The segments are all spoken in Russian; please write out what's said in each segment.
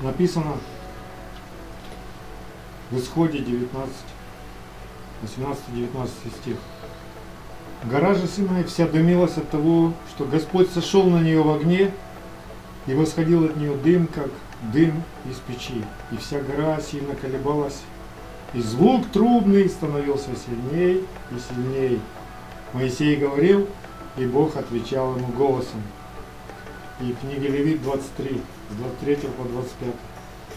написано в Исходе 19, 18-19 стих. Гора же Синай вся дымилась от того, что Господь сошел на нее в огне, и восходил от нее дым, как дым из печи, и вся гора сильно колебалась, и звук трубный становился сильней и сильней. Моисей говорил, и Бог отвечал ему голосом. И книга Левит 23, с 23 по 25.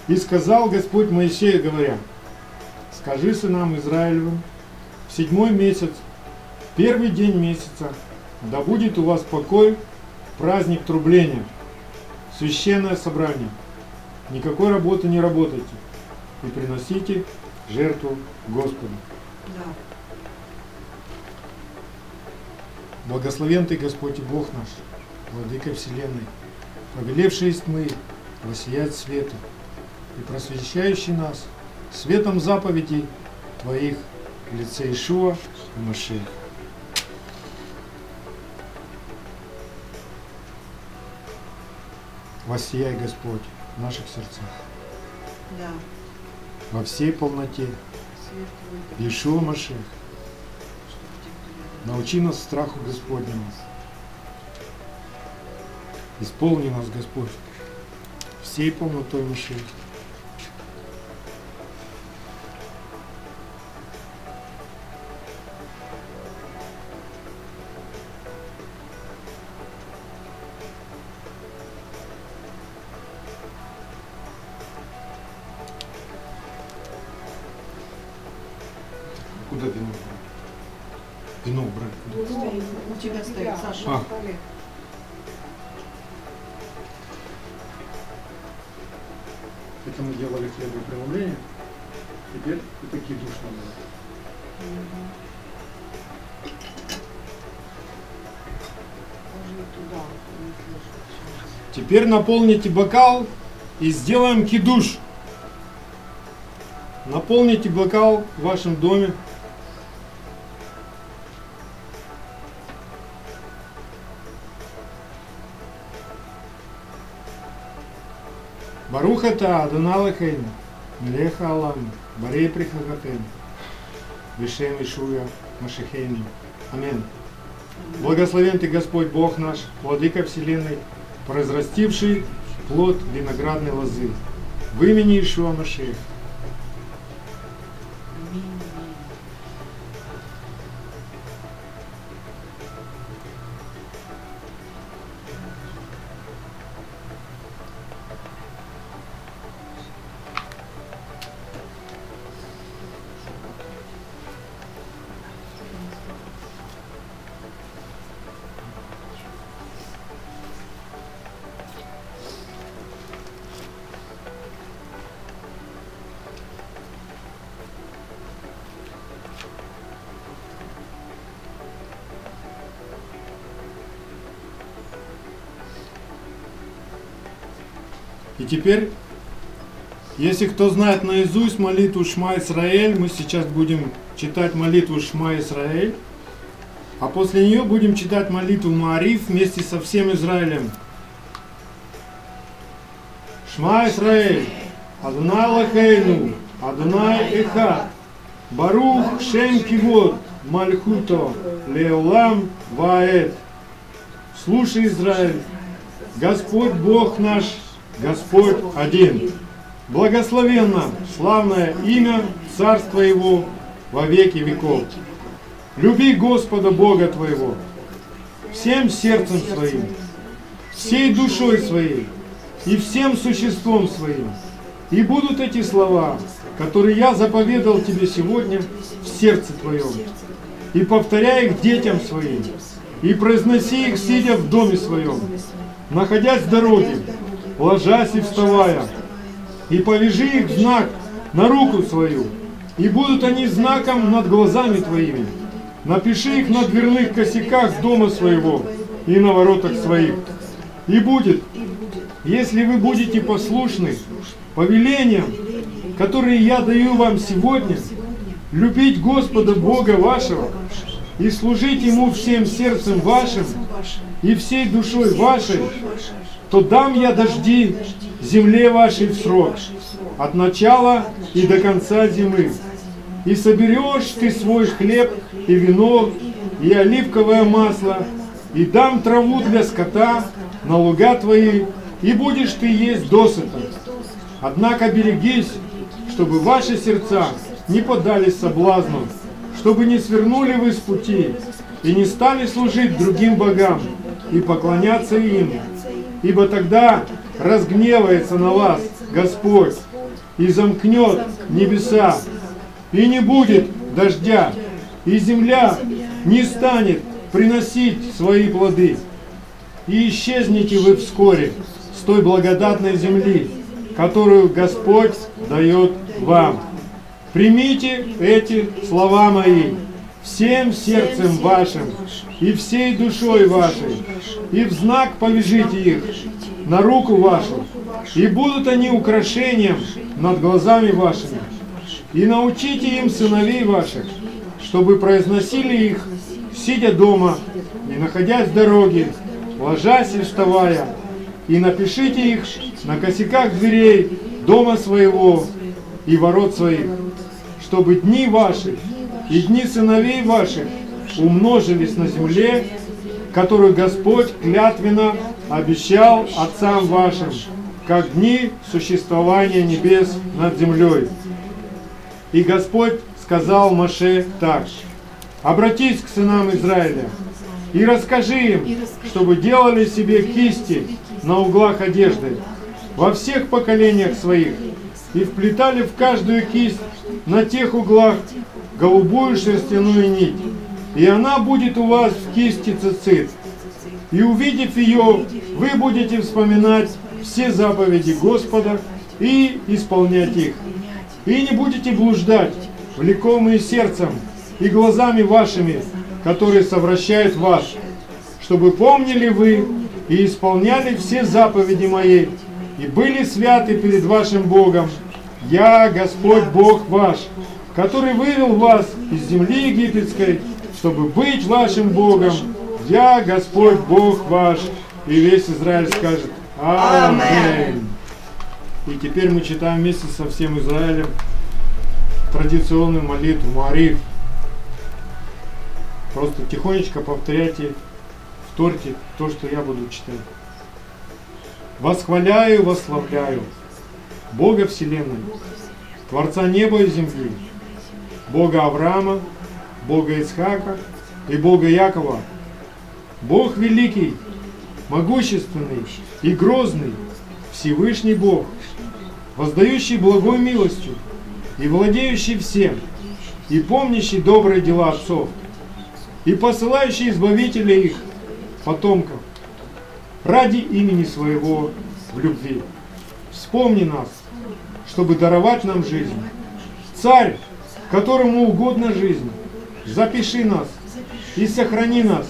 И сказал Господь Моисею, говоря, скажи сынам Израилевым, в седьмой месяц, первый день месяца, да будет у вас покой, праздник трубления, священное собрание. Никакой работы не работайте и приносите жертву Господу. Да. Благословен Ты, Господь и Бог наш, Владыка Вселенной, повелевший из тьмы воссиять свету и просвещающий нас светом заповедей Твоих в лице Ишуа и Машеха. Воссияй, Господь, в наших сердцах, Да. во всей полноте, Ишуа Машех, научи нас страху Господнему. Исполни нас, Господь, всей полнотой Машех. Это мы делали хлебопреломление. Теперь и такие душ надо. Теперь наполните бокал и сделаем кидуш. Наполните бокал в вашем доме. Барухата Адоналахейн, Мелеха Алам, Барей Прихагатен, Вишем Ишуя Машехейни. Аминь. Благословен Ты, Господь Бог наш, Владыка Вселенной, произрастивший плод виноградной лозы. В имени Ишуа Машех. И теперь, если кто знает наизусть молитву Шма Исраэль, мы сейчас будем читать молитву Шма Исраэль, а после нее будем читать молитву Маариф вместе со всем Израилем. Шма Исраэль, Адонай Лахейну, Адонай Эхад, Барух Шем Кивод, Мальхуто, Леолам Ваэт. Слушай, Израиль, Господь Бог наш, Господь один. Благословенно славное имя Царства Его во веки веков. Люби Господа Бога твоего всем сердцем своим, всей душой своей и всем существом своим. И будут эти слова, которые я заповедал тебе сегодня в сердце твоем, и повторяй их детям своим, и произноси их, сидя в доме своем, находясь в дороге, ложась и вставая, и повяжи их знак на руку свою, и будут они знаком над глазами твоими. Напиши их на дверных косяках дома своего и на воротах своих. И будет, если вы будете послушны повелениям, которые я даю вам сегодня, любить Господа Бога вашего и служить Ему всем сердцем вашим и всей душой вашей, то дам я дожди земле вашей в срок, от начала и до конца зимы. И соберешь ты свой хлеб и вино, и оливковое масло, и дам траву для скота на луга твои, и будешь ты есть досыта. Однако берегись, чтобы ваши сердца не поддались соблазну, чтобы не свернули вы с пути и не стали служить другим богам и поклоняться им. Ибо тогда разгневается на вас Господь и замкнет небеса, и не будет дождя, и земля не станет приносить свои плоды. И исчезнете вы вскоре с той благодатной земли, которую Господь дает вам. Примите эти слова мои всем сердцем вашим и всей душой вашей, и в знак повяжите их на руку вашу, и будут они украшением над глазами вашими. И научите им сыновей ваших, чтобы произносили их, сидя дома, и находясь в дороге, ложась и вставая, и напишите их на косяках дверей дома своего и ворот своих, чтобы дни ваши и дни сыновей ваших умножились на земле, которую Господь клятвенно обещал отцам вашим, как дни существования небес над землей. И Господь сказал Маше так, «Обратись к сынам Израиля и расскажи им, чтобы делали себе кисти на углах одежды во всех поколениях своих и вплетали в каждую кисть на тех углах голубую шерстяную нить, и она будет у вас в кисти цицит. И увидев ее, вы будете вспоминать все заповеди Господа и исполнять их. И не будете блуждать, влекомые сердцем и глазами вашими, которые совращают вас, чтобы помнили вы и исполняли все заповеди мои, и были святы перед вашим Богом. Я Господь Бог ваш, который вывел вас из земли египетской, чтобы быть вашим Богом. Я Господь Бог ваш. И весь Израиль скажет Аминь. И теперь мы читаем вместе со всем Израилем традиционную молитву Мариф. Просто тихонечко повторяйте, вторьте то, что я буду читать. Восхваляю, восславляю Бога Вселенной, Творца неба и земли, Бога Авраама, Бога Исхака и Бога Якова. Бог великий, могущественный и грозный, Всевышний Бог, воздающий благой милостью и владеющий всем, и помнящий добрые дела отцов, и посылающий избавителя их, потомков, ради имени своего в любви. Вспомни нас, чтобы даровать нам жизнь. Царь, которому угодно жизнь, запиши нас и сохрани нас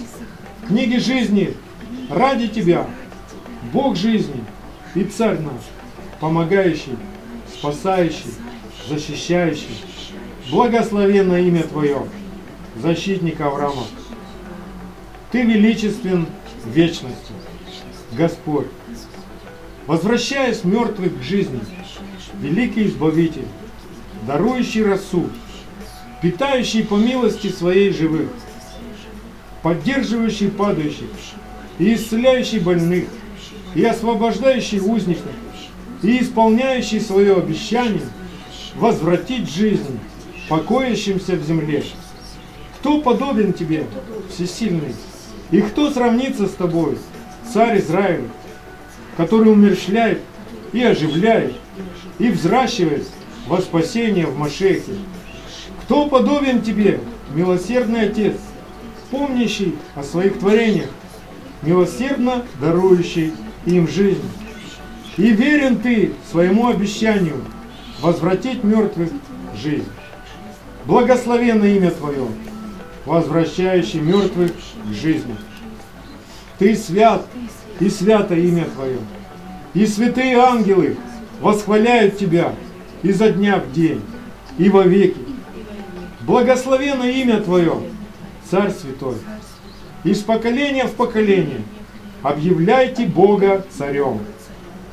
в книге жизни ради Тебя, Бог жизни и Царь наш, помогающий, спасающий, защищающий. Благословенно имя Твое, защитник Авраама. Ты величествен в вечности, Господь. Возвращаясь мертвых к жизни, великий Избавитель, дарующий рассуд, питающий по милости своей живых, поддерживающий падающих и исцеляющий больных, и освобождающий узников, и исполняющий свое обещание возвратить жизнь покоящимся в земле. Кто подобен тебе, всесильный? И кто сравнится с тобой, царь Израиля, который умерщвляет и оживляет, и взращивает во спасение в Машехе? Кто подобен тебе, милосердный Отец, помнящий о своих творениях, милосердно дарующий им жизнь? И верен ты своему обещанию возвратить мертвых жизнь. Благословенно имя Твое, возвращающий мертвых к жизни. Ты свят, и свято имя Твое. И святые ангелы восхваляют Тебя изо дня в день и во веки. Благословено имя Твое, Царь Святой, из поколения в поколение. объявляйте Бога царем,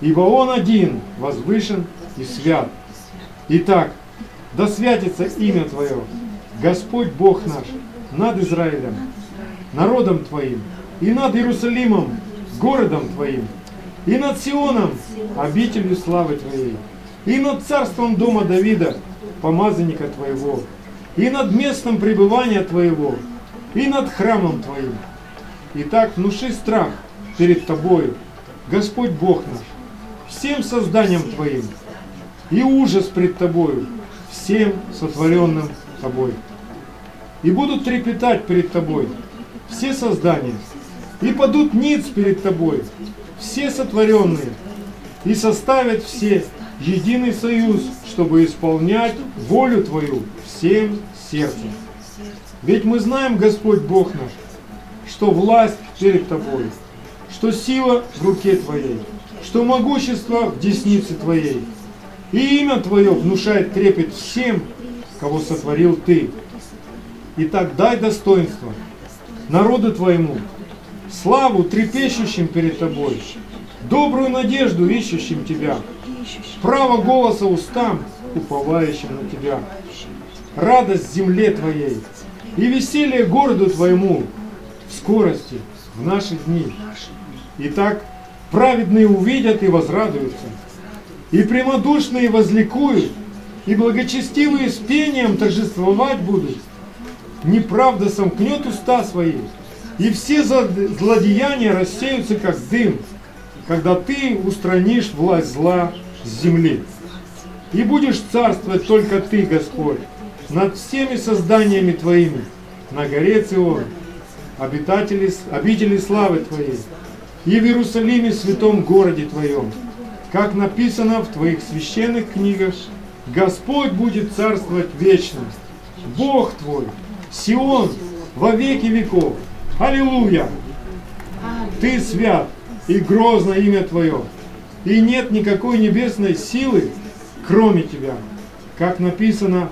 ибо Он один возвышен и свят. Итак, да святится имя Твое, Господь Бог наш, над Израилем, народом Твоим, и над Иерусалимом, городом Твоим, и над Сионом, обителью славы Твоей, и над царством дома Давида, помазанника Твоего, и над местом пребывания Твоего, и над храмом Твоим. Итак, внуши страх перед Тобою, Господь Бог наш, всем созданием Твоим, и ужас пред Тобою, всем сотворенным Тобой. И будут трепетать перед Тобой все создания, и падут ниц перед Тобой все сотворенные, и составят все единый союз, чтобы исполнять волю Твою всем сердцем. Ведь мы знаем, Господь Бог наш, что власть перед Тобой, что сила в руке Твоей, что могущество в деснице Твоей, и имя Твое внушает трепет всем, кого сотворил Ты. Итак, дай достоинство народу Твоему, славу трепещущим перед Тобой, добрую надежду ищущим Тебя, право голоса устам, уповающим на Тебя, радость земле Твоей и веселье городу Твоему в скорости в наши дни. Итак, праведные увидят и возрадуются, и прямодушные возликуют, и благочестивые с пением торжествовать будут. Неправда сомкнет уста свои, и все злодеяния рассеются, как дым, когда ты устранишь власть зла с земли. И будешь царствовать только ты, Господь, над всеми созданиями твоими, на горе Цион, обитатели, обители славы твоей, и в Иерусалиме, святом городе твоем, как написано в твоих священных книгах, Господь будет царствовать вечно. Бог твой, Сион, во веки веков. Аллилуйя! Ты свят, и грозно имя Твое, и нет никакой небесной силы, кроме Тебя. Как написано,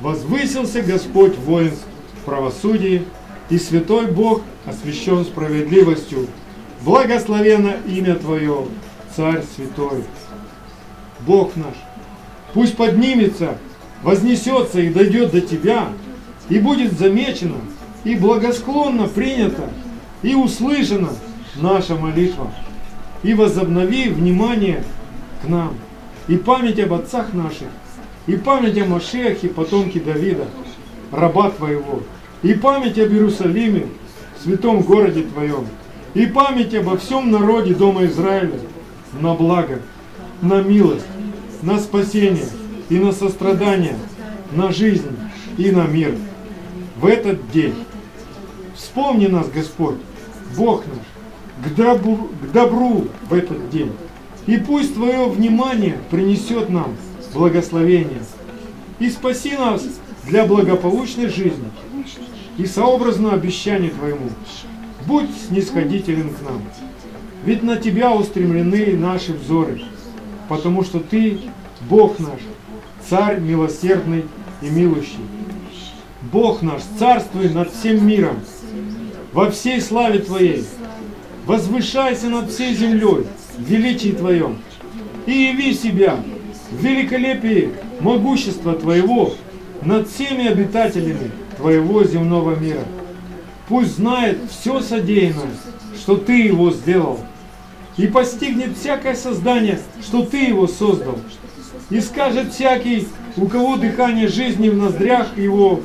возвысился Господь воинств в правосудии, и святой Бог освящен справедливостью. Благословено имя Твое, Царь Святой. Бог наш, пусть поднимется, вознесется и дойдет до Тебя, и будет замечено, и благосклонно принято, и услышана наша молитва. И возобнови внимание к нам, и память об отцах наших, и память о Машехе, потомке Давида, раба Твоего, и память об Иерусалиме, святом городе Твоем, и память обо всем народе Дома Израиля, на благо, на милость, на спасение и на сострадание, на жизнь и на мир. В этот день Вспомни нас, Господь, Бог наш, к добру, к добру в этот день. И пусть Твое внимание принесет нам благословение. И спаси нас для благополучной жизни. И сообразно обещанию Твоему, будь снисходителен к нам. Ведь на Тебя устремлены наши взоры, потому что Ты, Бог наш, Царь милосердный и милующий. Бог наш, царствуй над всем миром, во всей славе Твоей. Возвышайся над всей землей в величии Твоем и яви себя в великолепии могущества Твоего над всеми обитателями Твоего земного мира. Пусть знает все содеянное, что Ты его сделал, и постигнет всякое создание, что Ты его создал, и скажет всякий, у кого дыхание жизни в ноздрях его,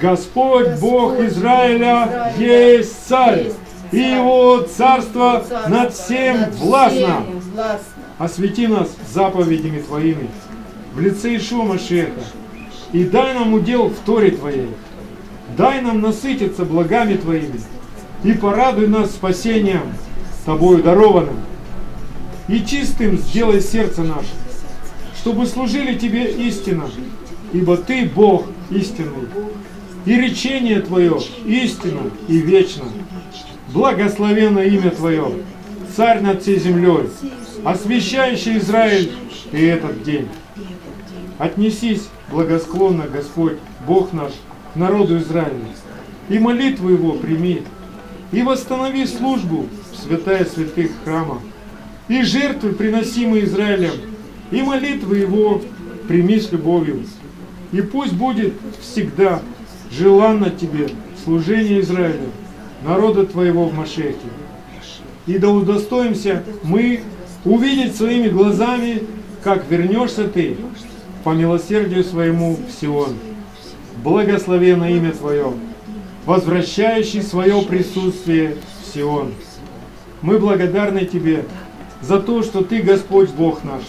Господь Бог Израиля есть царь, и его царство над всем властно. Освети нас заповедями Твоими в лице Ишуа Машеха, и дай нам удел в Торе Твоей. Дай нам насытиться благами Твоими, и порадуй нас спасением Тобою дарованным. И чистым сделай сердце наше, чтобы служили Тебе истинно, ибо Ты Бог истинный и речение Твое истинно и вечно. Благословенно имя Твое, Царь над всей землей, освящающий Израиль и этот день. Отнесись благосклонно, Господь, Бог наш, к народу Израиля, и молитву его прими, и восстанови службу в святая святых храма. И жертвы, приносимые Израилем, и молитвы его прими с любовью. И пусть будет всегда желанно тебе служение Израиля, народа твоего в Машехе. И да удостоимся мы увидеть своими глазами, как вернешься ты по милосердию своему в Сион. Благословено имя Твое, возвращающий свое присутствие в Сион. Мы благодарны Тебе за то, что Ты Господь Бог наш,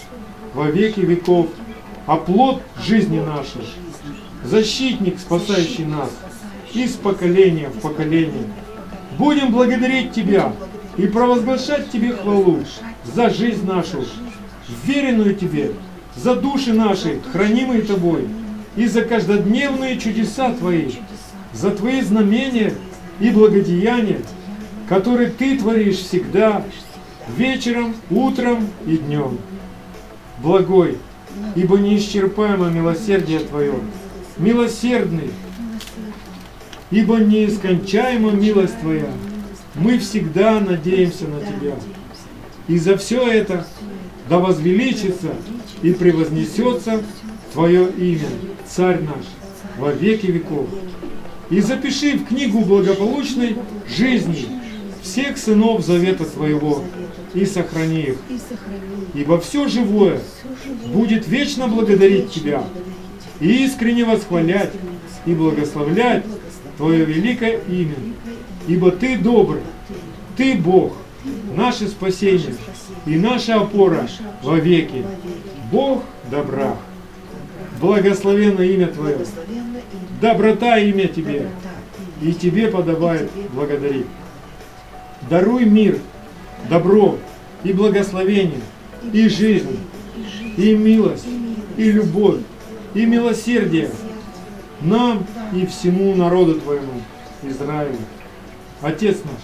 во веки веков, оплот жизни нашей, защитник, спасающий нас из поколения в поколение. Будем благодарить Тебя и провозглашать Тебе хвалу за жизнь нашу, веренную Тебе, за души наши, хранимые Тобой, и за каждодневные чудеса Твои, за Твои знамения и благодеяния, которые Ты творишь всегда, вечером, утром и днем. Благой, ибо неисчерпаемо милосердие Твое, милосердный, ибо неискончаема милость Твоя. Мы всегда надеемся на Тебя. И за все это да возвеличится и превознесется Твое имя, Царь наш, во веки веков. И запиши в книгу благополучной жизни всех сынов Завета Твоего и сохрани их. Ибо все живое будет вечно благодарить Тебя и искренне восхвалять и благословлять Твое великое имя. Ибо Ты добр, Ты Бог, наше спасение и наша опора во веки. Бог добра. Благословенно имя Твое. Доброта имя Тебе. И Тебе подобает благодарить. Даруй мир, добро и благословение, и жизнь, и милость, и любовь, и милосердие нам и всему народу Твоему, Израилю. Отец наш,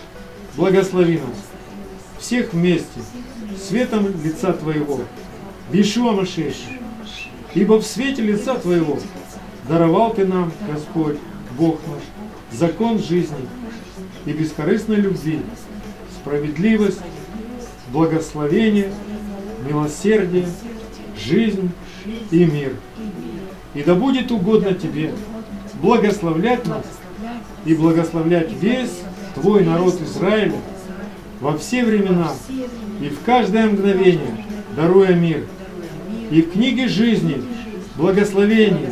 благослови нас, всех вместе, светом лица Твоего, Бишуа Машеша, ибо в свете лица Твоего даровал Ты нам, Господь, Бог наш, закон жизни и бескорыстной любви, справедливость, благословение, милосердие, жизнь и мир. И да будет угодно Тебе благословлять нас и благословлять весь Твой народ Израиля во все времена и в каждое мгновение, даруя мир. И в книге жизни благословения,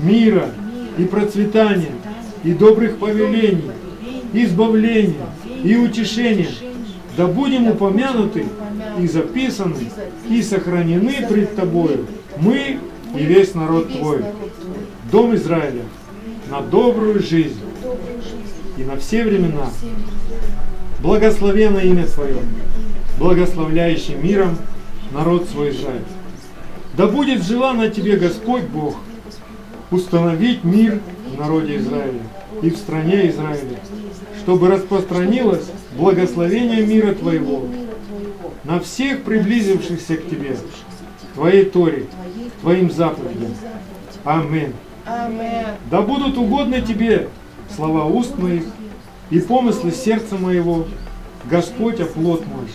мира и процветания, и добрых повелений, избавления и утешения, да будем упомянуты и записаны, и сохранены пред Тобою мы и весь народ Твой, Дом Израиля, на добрую жизнь и на все времена. Благословено имя Твое, благословляющий миром народ свой Израиль. Да будет желано Тебе, Господь Бог, установить мир в народе Израиля и в стране Израиля, чтобы распространилось благословение мира Твоего на всех приблизившихся к Тебе, Твоей Торе, Твоим заповедям. Аминь. Да будут угодны Тебе слова уст моих и помыслы сердца моего, Господь оплот мой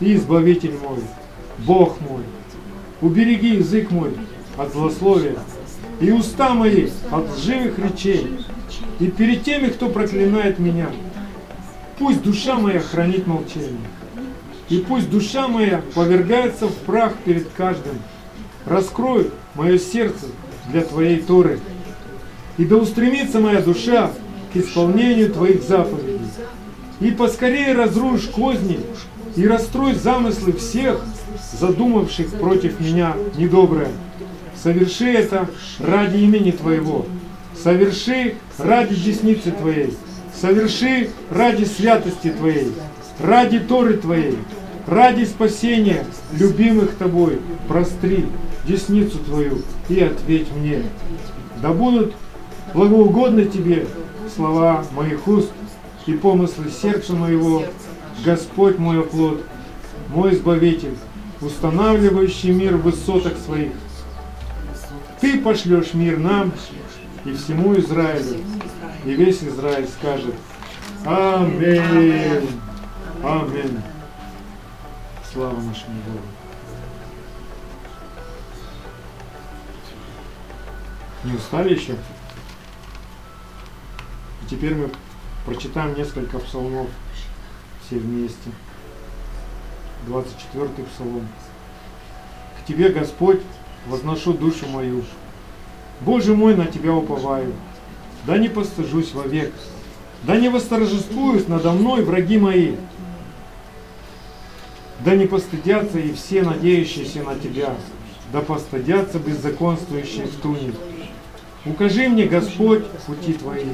и Избавитель мой, Бог мой. Убереги язык мой от злословия и уста мои от лживых речей. И перед теми, кто проклинает меня, пусть душа моя хранит молчание. И пусть душа моя повергается в прах перед каждым. Раскрой мое сердце для Твоей Торы. И да устремится моя душа к исполнению Твоих заповедей. И поскорее разрушь козни и расстрой замыслы всех, задумавших против меня недоброе. Соверши это ради имени Твоего. Соверши ради десницы Твоей. Соверши ради святости Твоей. Ради Торы Твоей. Ради спасения любимых Тобой. Простри десницу Твою и ответь мне. Да будут благоугодны Тебе слова моих уст и помыслы сердца моего, Господь мой оплот, мой Избавитель, устанавливающий мир в высотах своих. Ты пошлешь мир нам и всему Израилю, и весь Израиль скажет Аминь. Аминь. Слава нашему Богу. Не устали еще? И теперь мы прочитаем несколько псалмов все вместе. 24-й псалом. К Тебе, Господь, возношу душу мою. Боже мой, на Тебя уповаю. Да не постыжусь вовек. Да не восторжествуют надо мной враги мои. Да не постыдятся и все надеющиеся на Тебя. Да постыдятся беззаконствующие в туне. Укажи мне, Господь, пути Твои,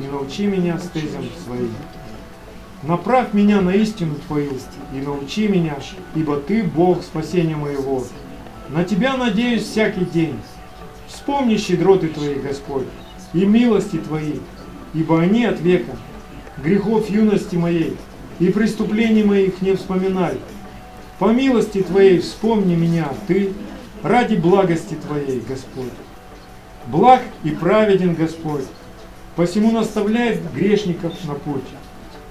и научи меня стезям Своим. Направь меня на истину Твою и научи меня, ибо Ты Бог спасения моего. На Тебя надеюсь всякий день. Вспомни щедроты Твои, Господь, и милости Твои, ибо они от века. Грехов юности моей и преступлений моих не вспоминай. По милости Твоей вспомни меня, Ты, ради благости Твоей, Господь. Благ и праведен Господь, посему наставляет грешников на путь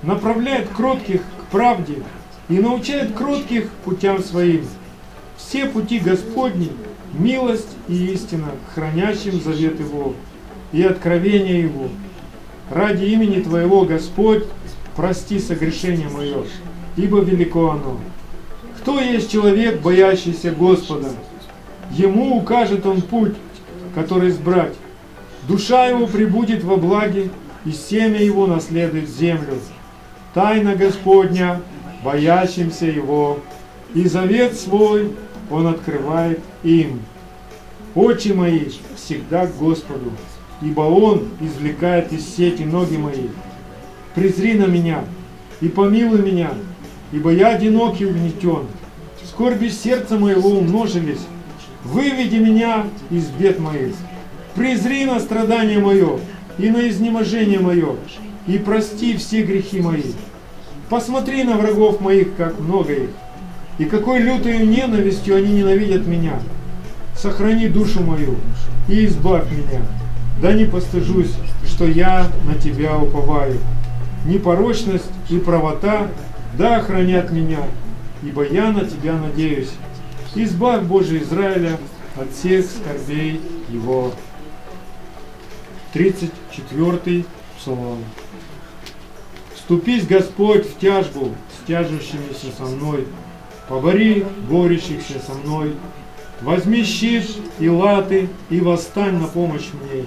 направляет кротких к правде и научает кротких путям своим. Все пути Господни – милость и истина, хранящим завет Его и откровение Его. Ради имени Твоего, Господь, прости согрешение мое, ибо велико оно. Кто есть человек, боящийся Господа? Ему укажет Он путь, который избрать. Душа его прибудет во благе, и семя его наследует землю тайна Господня, боящимся Его, и завет свой Он открывает им. Очи мои всегда к Господу, ибо Он извлекает из сети ноги мои. Презри на меня и помилуй меня, ибо я одинок и угнетен. Скорби сердца моего умножились. Выведи меня из бед моих. Презри на страдание мое и на изнеможение мое, и прости все грехи мои. Посмотри на врагов моих, как много их, и какой лютой ненавистью они ненавидят меня. Сохрани душу мою и избавь меня, да не постыжусь, что я на Тебя уповаю. Непорочность и правота да охранят меня, ибо я на Тебя надеюсь. Избавь, Боже Израиля, от всех скорбей его. 34 Псалом. Вступись, Господь, в тяжбу с тяжущимися со мной, побори борющихся со мной, возьми щит и латы и восстань на помощь мне.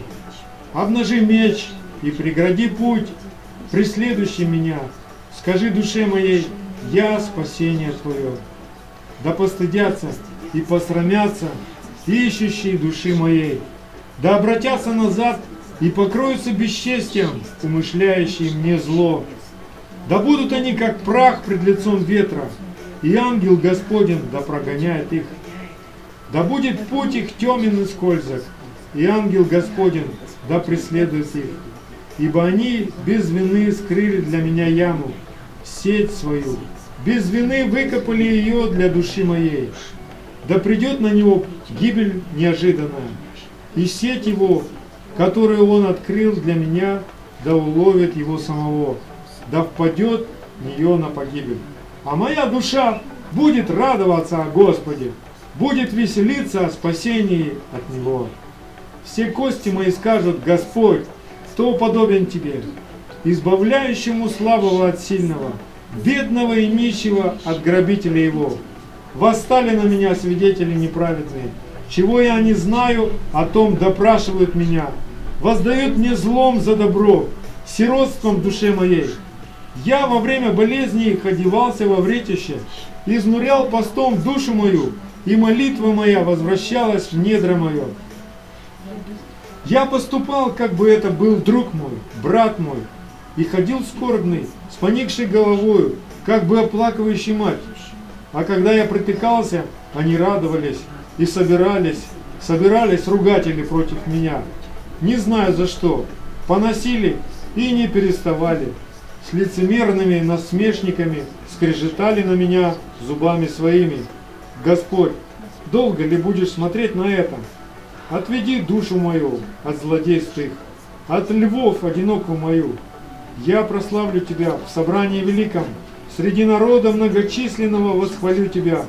Обнажи меч и прегради путь, преследующий меня. Скажи душе моей, я спасение Твое. Да постыдятся и посрамятся ищущие души моей. Да обратятся назад и покроются бесчестием, умышляющие мне зло. Да будут они как прах пред лицом ветра, и ангел Господень да прогоняет их. Да будет путь их темен и скользок, и ангел Господень да преследует их. Ибо они без вины скрыли для меня яму, сеть свою, без вины выкопали ее для души моей. Да придет на него гибель неожиданная, и сеть его которую он открыл для меня, да уловит его самого, да впадет в нее на погибель. А моя душа будет радоваться о Господе, будет веселиться о спасении от Него. Все кости мои скажут, Господь, кто подобен Тебе, избавляющему слабого от сильного, бедного и нищего от грабителя его. Восстали на меня свидетели неправедные, чего я не знаю, о том допрашивают меня, воздает мне злом за добро, сиротством в душе моей. Я во время болезни их во вретище, изнурял постом душу мою, и молитва моя возвращалась в недра мое. Я поступал, как бы это был друг мой, брат мой, и ходил скорбный, с поникшей головою, как бы оплакивающий мать. А когда я протыкался, они радовались и собирались, собирались ругатели против меня не знаю за что, поносили и не переставали. С лицемерными насмешниками скрежетали на меня зубами своими. Господь, долго ли будешь смотреть на это? Отведи душу мою от злодейств их, от львов одинокую мою. Я прославлю Тебя в собрании великом, среди народа многочисленного восхвалю Тебя,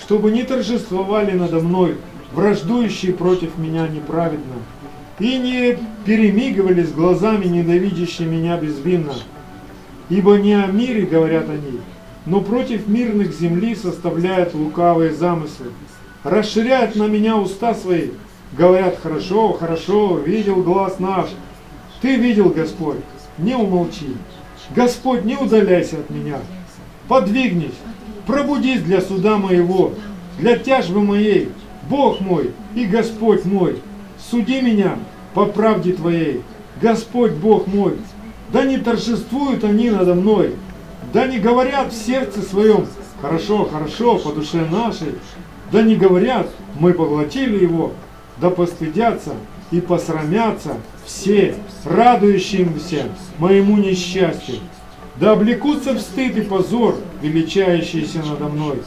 чтобы не торжествовали надо мной враждующие против меня неправедно, и не перемигивались глазами, ненавидящие меня безвинно. Ибо не о мире говорят они, но против мирных земли составляют лукавые замыслы. Расширяют на меня уста свои, говорят, хорошо, хорошо, видел глаз наш. Ты видел, Господь, не умолчи. Господь, не удаляйся от меня. Подвигнись, пробудись для суда моего, для тяжбы моей, Бог мой и Господь мой. Суди меня по правде Твоей, Господь Бог мой. Да не торжествуют они надо мной, да не говорят в сердце своем, хорошо, хорошо, по душе нашей, да не говорят, мы поглотили его, да постыдятся и посрамятся все, радующимся моему несчастью. Да облекутся в стыд и позор, величающиеся надо мной.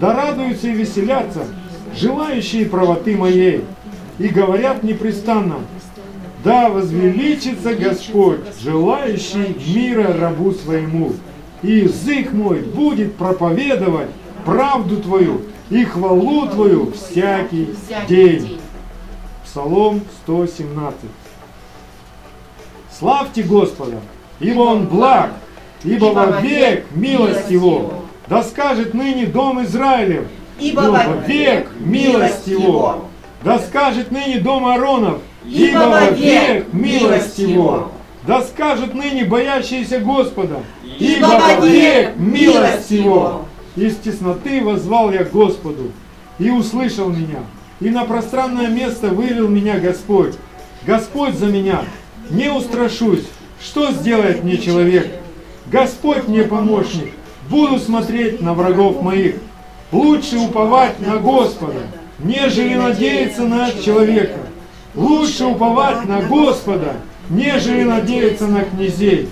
Да радуются и веселятся, желающие правоты моей, и говорят непрестанно, да возвеличится Господь, желающий мира рабу своему, и язык мой будет проповедовать правду Твою и хвалу Твою всякий день. Псалом 117. Славьте Господа, ибо Он благ, ибо вовек милость Его. Да скажет ныне Дом Израилев, Ибо вовек милость Его. Да скажет ныне Дом Ааронов, ибо вовек милость Его. Да скажет ныне боящиеся Господа, ибо вовек милость Его. Из тесноты возвал я Господу, и услышал меня, и на пространное место вывел меня Господь. Господь за меня, не устрашусь, что сделает мне человек? Господь мне помощник, буду смотреть на врагов моих. Лучше уповать на Господа, нежели надеяться на человека. Лучше уповать на Господа, нежели надеяться на князей.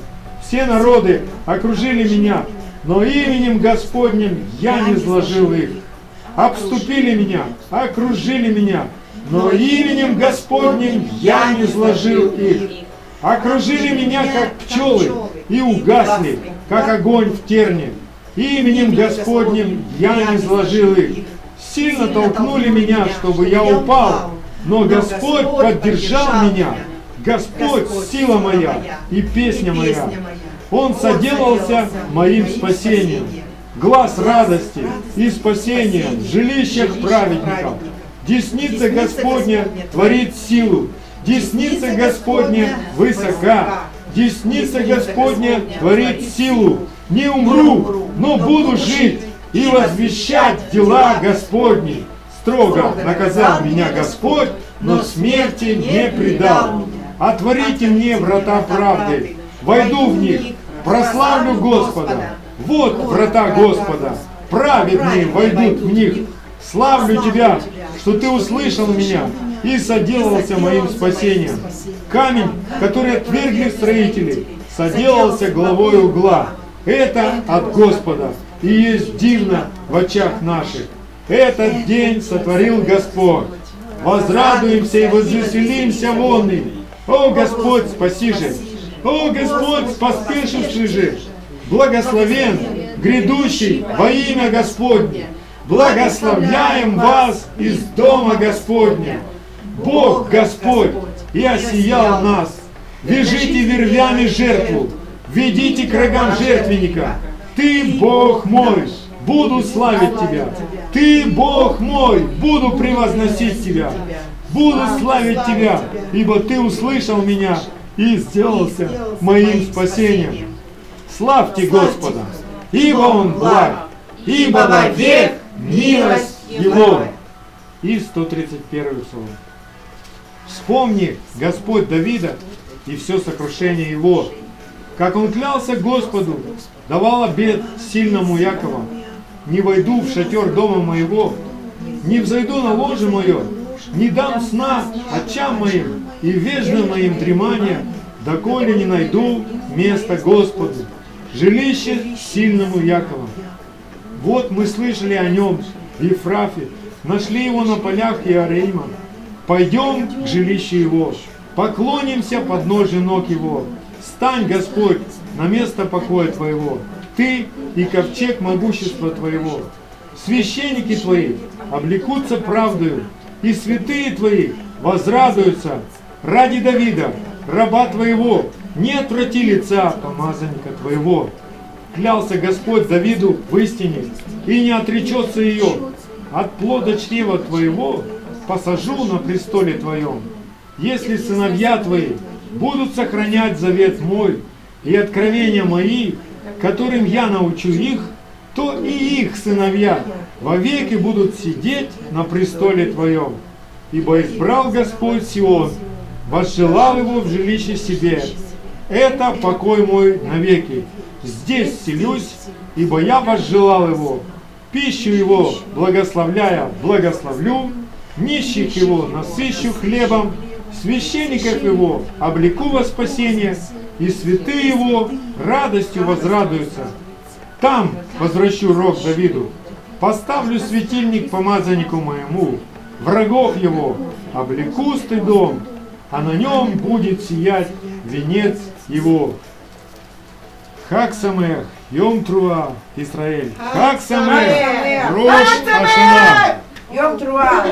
Все народы окружили меня, но именем Господним я не сложил их. Обступили меня, окружили меня, но именем Господним я не сложил их. Окружили меня, как пчелы, и угасли, как огонь в терне. Именем Господним я не сложил их. Сильно толкнули меня, чтобы я упал, но Господь поддержал меня. Господь – сила моя и песня моя. Он соделался моим спасением. Глаз радости и спасения в жилищах праведников. Десница Господня творит силу. Десница Господня высока. Десница Господня творит силу. Не умру, но буду жить и возвещать дела Господни. Строго наказал меня Господь, но смерти не предал. Отворите мне врата правды, войду в них, прославлю Господа. Вот врата Господа, праведные войдут в них. Славлю Тебя, что Ты услышал меня и соделался моим спасением. Камень, который отвергли строители, соделался главой угла. Это от Господа и есть дивно в очах наших. Этот день сотворил Господь. Возрадуемся и возвеселимся вон им. О Господь, спаси же! О Господь, поспешивший же! Благословен, грядущий во имя Господне! Благословляем вас из дома Господня! Бог Господь и осиял нас! Вяжите вервями жертву, ведите к рогам жертвенника. Ты Бог мой, буду славить Тебя. Ты Бог мой, буду превозносить Тебя. Буду славить Тебя, ибо Ты услышал меня и сделался моим спасением. Славьте Господа, ибо Он благ, ибо вовек милость Его. И 131 псалом. Вспомни, Господь Давида и все сокрушение его, как он клялся Господу, давал обед сильному Якова, не войду в шатер дома моего, не взойду на ложе мое, не дам сна очам моим и вежным моим дремания, доколе не найду место Господу, жилище сильному Якова. Вот мы слышали о нем Ефрафе, нашли его на полях Иорейма. Пойдем к жилищу его, поклонимся под ножи ног его. Стань, Господь, на место покоя Твоего. ты и ковчег могущества твоего. Священники твои облекутся правдою, и святые твои возрадуются ради Давида, раба твоего, не отврати лица помазанника твоего. Клялся Господь Давиду в истине, и не отречется ее. От плода чрева твоего посажу на престоле твоем. Если сыновья твои будут сохранять завет мой и откровения мои, которым я научу их, то и их сыновья вовеки будут сидеть на престоле твоем. Ибо избрал Господь Сион, возжелал его в жилище себе. Это покой мой навеки. Здесь селюсь, ибо я возжелал его. Пищу его благословляя, благословлю, нищих его насыщу хлебом, священников его облеку во спасение, и святые его радостью возрадуются. Там возвращу рог Давиду, поставлю светильник помазаннику моему, врагов его облеку стыдом, а на нем будет сиять венец его. Хак Самех, Йом Труа, Израиль. Хак Самех, Рош Ашана. Йом Труа.